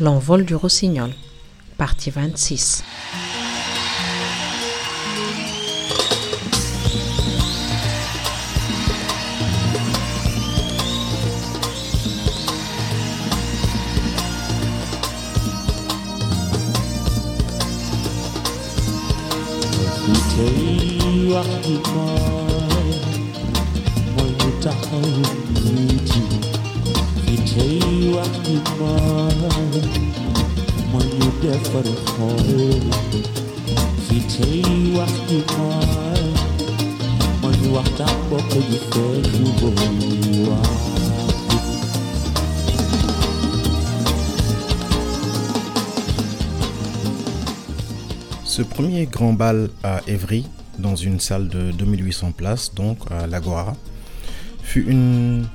L'envol du rossignol, partie 26. Ce premier grand bal à Évry, dans une salle de 2800 places, donc à l'Agora, fut une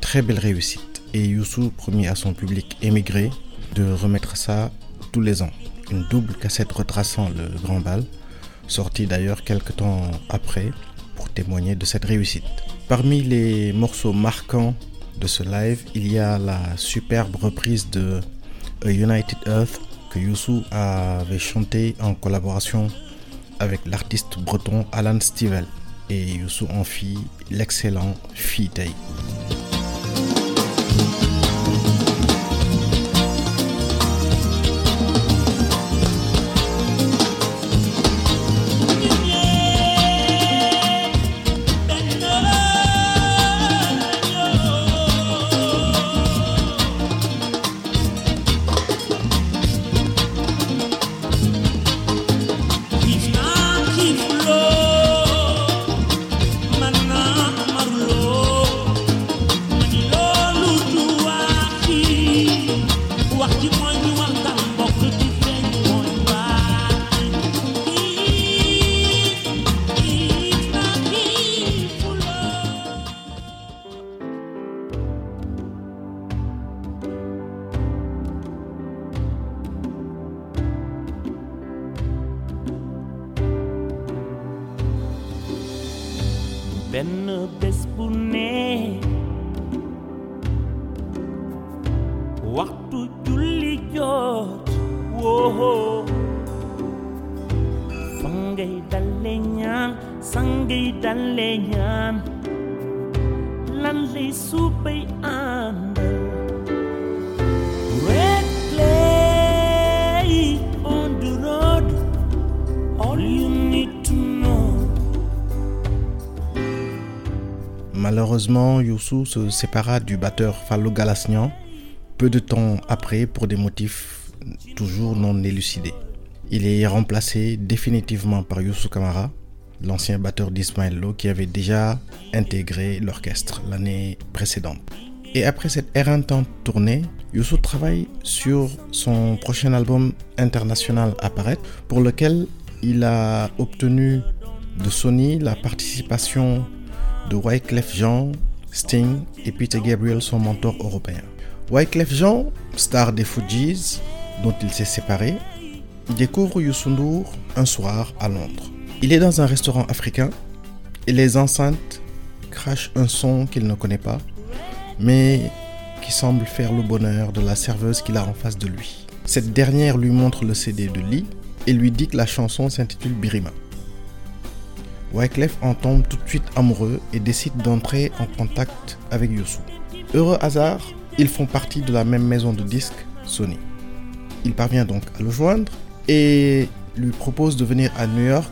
très belle réussite. Et Youssou promis à son public émigré de remettre ça tous les ans. Une double cassette retraçant le grand bal, sortie d'ailleurs quelques temps après pour témoigner de cette réussite. Parmi les morceaux marquants de ce live, il y a la superbe reprise de A United Earth que Youssou avait chanté en collaboration avec l'artiste breton Alan Stivell et Youssou en fit l'excellent Fitei. ben desbune waxtu julli jot wo sangay dalé dalenyan, sangay dalé ñaan lan lay Malheureusement, Youssou se sépara du batteur Fallou Galassnian peu de temps après pour des motifs toujours non élucidés. Il est remplacé définitivement par Youssou Kamara, l'ancien batteur d'Ismaël Lo qui avait déjà intégré l'orchestre l'année précédente. Et après cette éreintante tournée, Youssou travaille sur son prochain album international apparaître pour lequel il a obtenu de Sony la participation de Wyclef Jean, Sting et Peter Gabriel, son mentor européen. Wyclef Jean, star des Fujis, dont il s'est séparé, découvre Youssou un soir à Londres. Il est dans un restaurant africain et les enceintes crachent un son qu'il ne connaît pas, mais qui semble faire le bonheur de la serveuse qu'il a en face de lui. Cette dernière lui montre le CD de Lee et lui dit que la chanson s'intitule Birima. Wyclef en tombe tout de suite amoureux et décide d'entrer en contact avec Youssou. Heureux hasard, ils font partie de la même maison de disques, Sony. Il parvient donc à le joindre et lui propose de venir à New York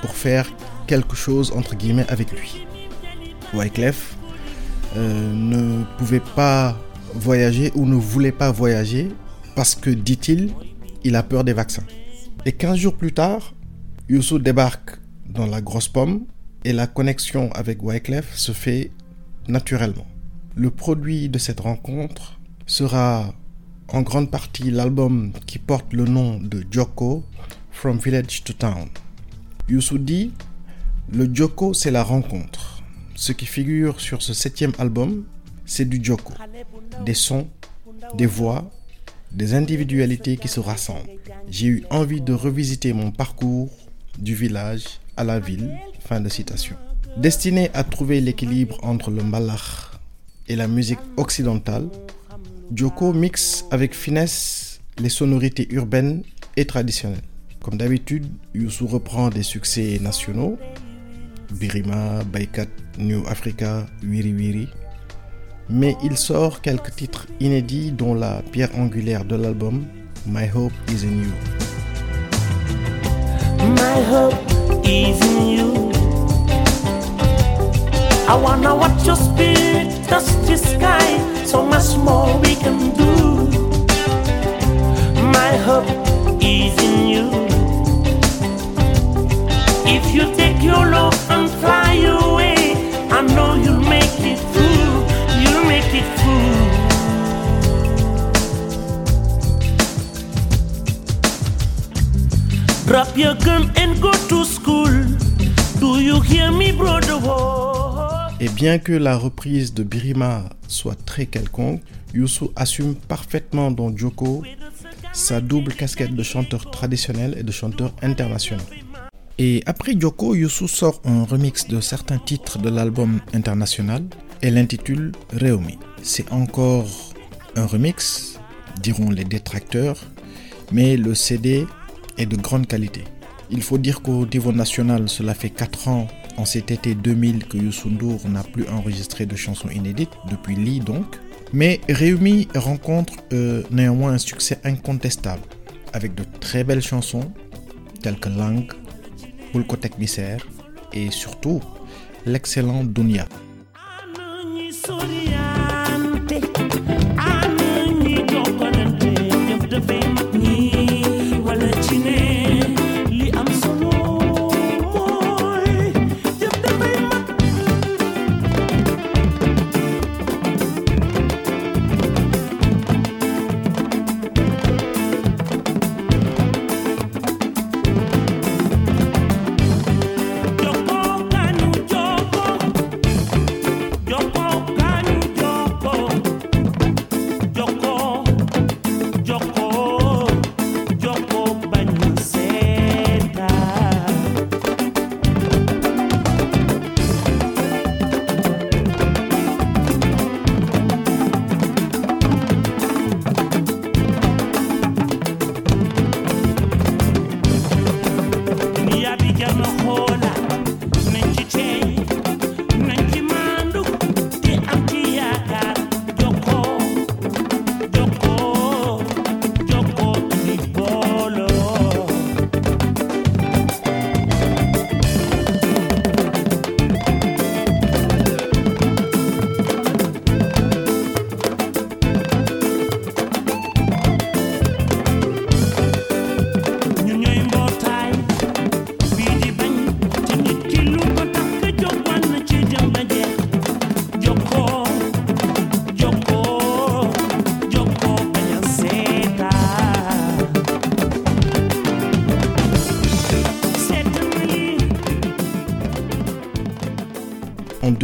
pour faire quelque chose entre guillemets avec lui. Wyclef euh, ne pouvait pas voyager ou ne voulait pas voyager parce que, dit-il, il a peur des vaccins. Et 15 jours plus tard, Youssou débarque dans la grosse pomme et la connexion avec Wyclef se fait naturellement. Le produit de cette rencontre sera en grande partie l'album qui porte le nom de Joko, From Village to Town. Youssou dit, le Joko c'est la rencontre. Ce qui figure sur ce septième album, c'est du Joko. Des sons, des voix, des individualités qui se rassemblent. J'ai eu envie de revisiter mon parcours du village la ville. Fin de citation. Destiné à trouver l'équilibre entre le malach et la musique occidentale, Joko mixe avec finesse les sonorités urbaines et traditionnelles. Comme d'habitude, Youssou reprend des succès nationaux Birima, Baikat, New Africa, Wiri Wiri. Mais il sort quelques titres inédits dont la pierre angulaire de l'album My Hope Is in You. Is in you. I wanna watch your spirit touch the sky. So much more we can do. My hope is in you. If you take your love and fly away, I know you'll make it through. You'll make it through. Drop your gun and go to Et bien que la reprise de Birima soit très quelconque, Youssou assume parfaitement dans Joko sa double casquette de chanteur traditionnel et de chanteur international. Et après Joko, Youssou sort un remix de certains titres de l'album international et l'intitule Réumi. C'est encore un remix, diront les détracteurs, mais le CD est de grande qualité. Il faut dire qu'au niveau national, cela fait 4 ans, en cet été 2000, que Youssou n'a plus enregistré de chansons inédites, depuis Lee donc. Mais Réumi rencontre euh, néanmoins un succès incontestable, avec de très belles chansons, telles que Lang, Bulkotek Misère, et surtout l'excellent Dunia.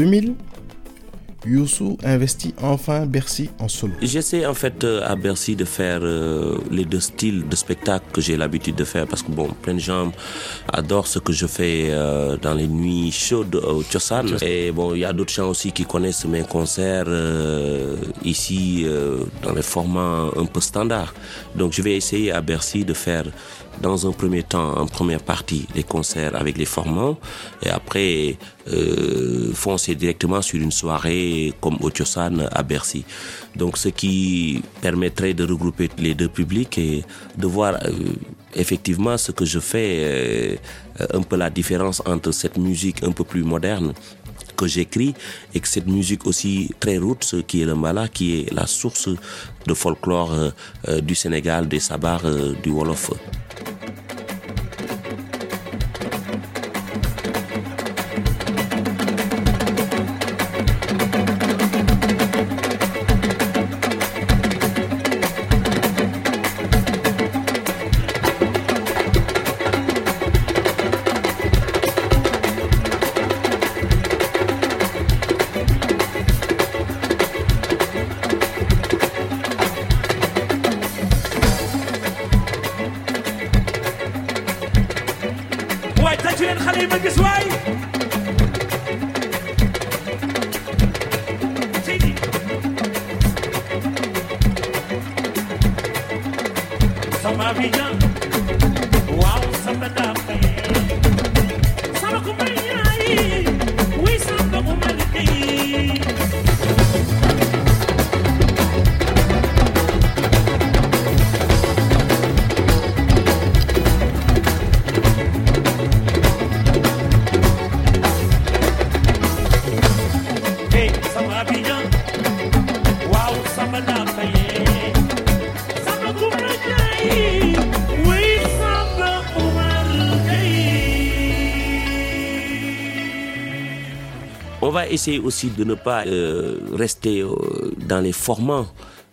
2000, Youssou investit enfin Bercy en solo. J'essaie en fait euh, à Bercy de faire euh, les deux styles de spectacle que j'ai l'habitude de faire parce que bon, plein de gens adorent ce que je fais euh, dans les nuits chaudes au Tiosan. Et bon, il y a d'autres gens aussi qui connaissent mes concerts ici dans les formats un peu standards. Donc je vais essayer à Bercy de faire dans un premier temps, en première partie, les concerts avec les formants et après euh, foncer directement sur une soirée comme au à Bercy. Donc ce qui permettrait de regrouper les deux publics et de voir euh, effectivement ce que je fais, euh, un peu la différence entre cette musique un peu plus moderne que j'écris et que cette musique aussi très roots qui est le mala, qui est la source de folklore du Sénégal, des sabars, du Wolof. Sama kumari, we samba. On va essayer aussi de ne pas euh, rester euh, dans les formats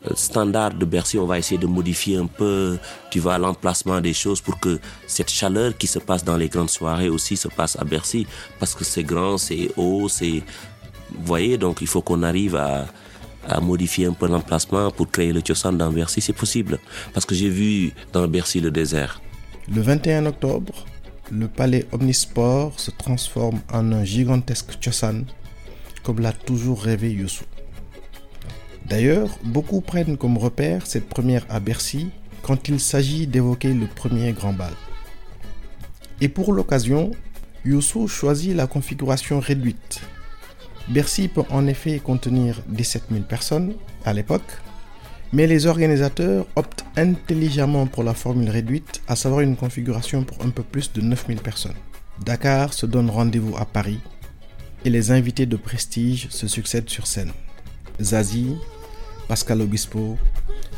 euh, standards de Bercy. On va essayer de modifier un peu, tu vois, l'emplacement des choses pour que cette chaleur qui se passe dans les grandes soirées aussi se passe à Bercy. Parce que c'est grand, c'est haut, c'est... Vous voyez, donc il faut qu'on arrive à, à modifier un peu l'emplacement pour créer le Tiosan dans Bercy. C'est possible. Parce que j'ai vu dans Bercy le désert. Le 21 octobre, le palais Omnisport se transforme en un gigantesque Chosan, comme l'a toujours rêvé Youssou. D'ailleurs, beaucoup prennent comme repère cette première à Bercy quand il s'agit d'évoquer le premier grand bal. Et pour l'occasion, Youssou choisit la configuration réduite. Bercy peut en effet contenir 17 000 personnes à l'époque, mais les organisateurs optent intelligemment pour la formule réduite, à savoir une configuration pour un peu plus de 9000 personnes. Dakar se donne rendez-vous à Paris et les invités de prestige se succèdent sur scène. Zazie, Pascal Obispo,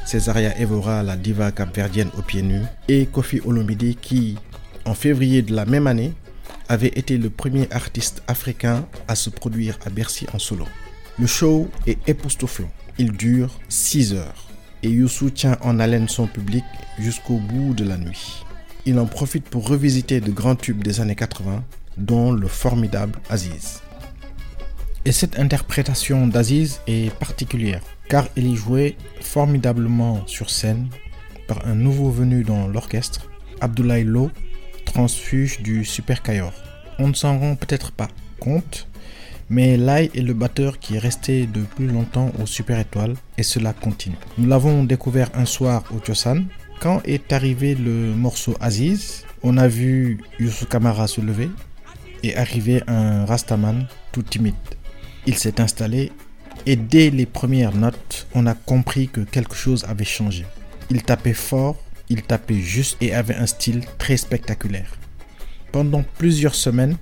Césaria Evora, la diva capverdienne aux pieds nus, et Kofi Olomide qui, en février de la même année, avait été le premier artiste africain à se produire à Bercy en solo. Le show est époustouflant. Il dure 6 heures et Youssou tient en haleine son public jusqu'au bout de la nuit. Il en profite pour revisiter de grands tubes des années 80, dont le formidable Aziz. Et cette interprétation d'Aziz est particulière, car il y jouait formidablement sur scène par un nouveau venu dans l'orchestre, Abdoulaye Lo, transfuge du Super Kayor. On ne s'en rend peut-être pas compte, mais Lai est le batteur qui est resté de plus longtemps au Super Étoile et cela continue. Nous l'avons découvert un soir au Tiosan. Quand est arrivé le morceau Aziz, on a vu Youssou Kamara se lever et arriver un Rastaman tout timide. Il s'est installé et dès les premières notes, on a compris que quelque chose avait changé. Il tapait fort, il tapait juste et avait un style très spectaculaire. Pendant plusieurs semaines,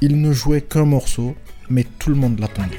il ne jouait qu'un morceau, mais tout le monde l'attendait.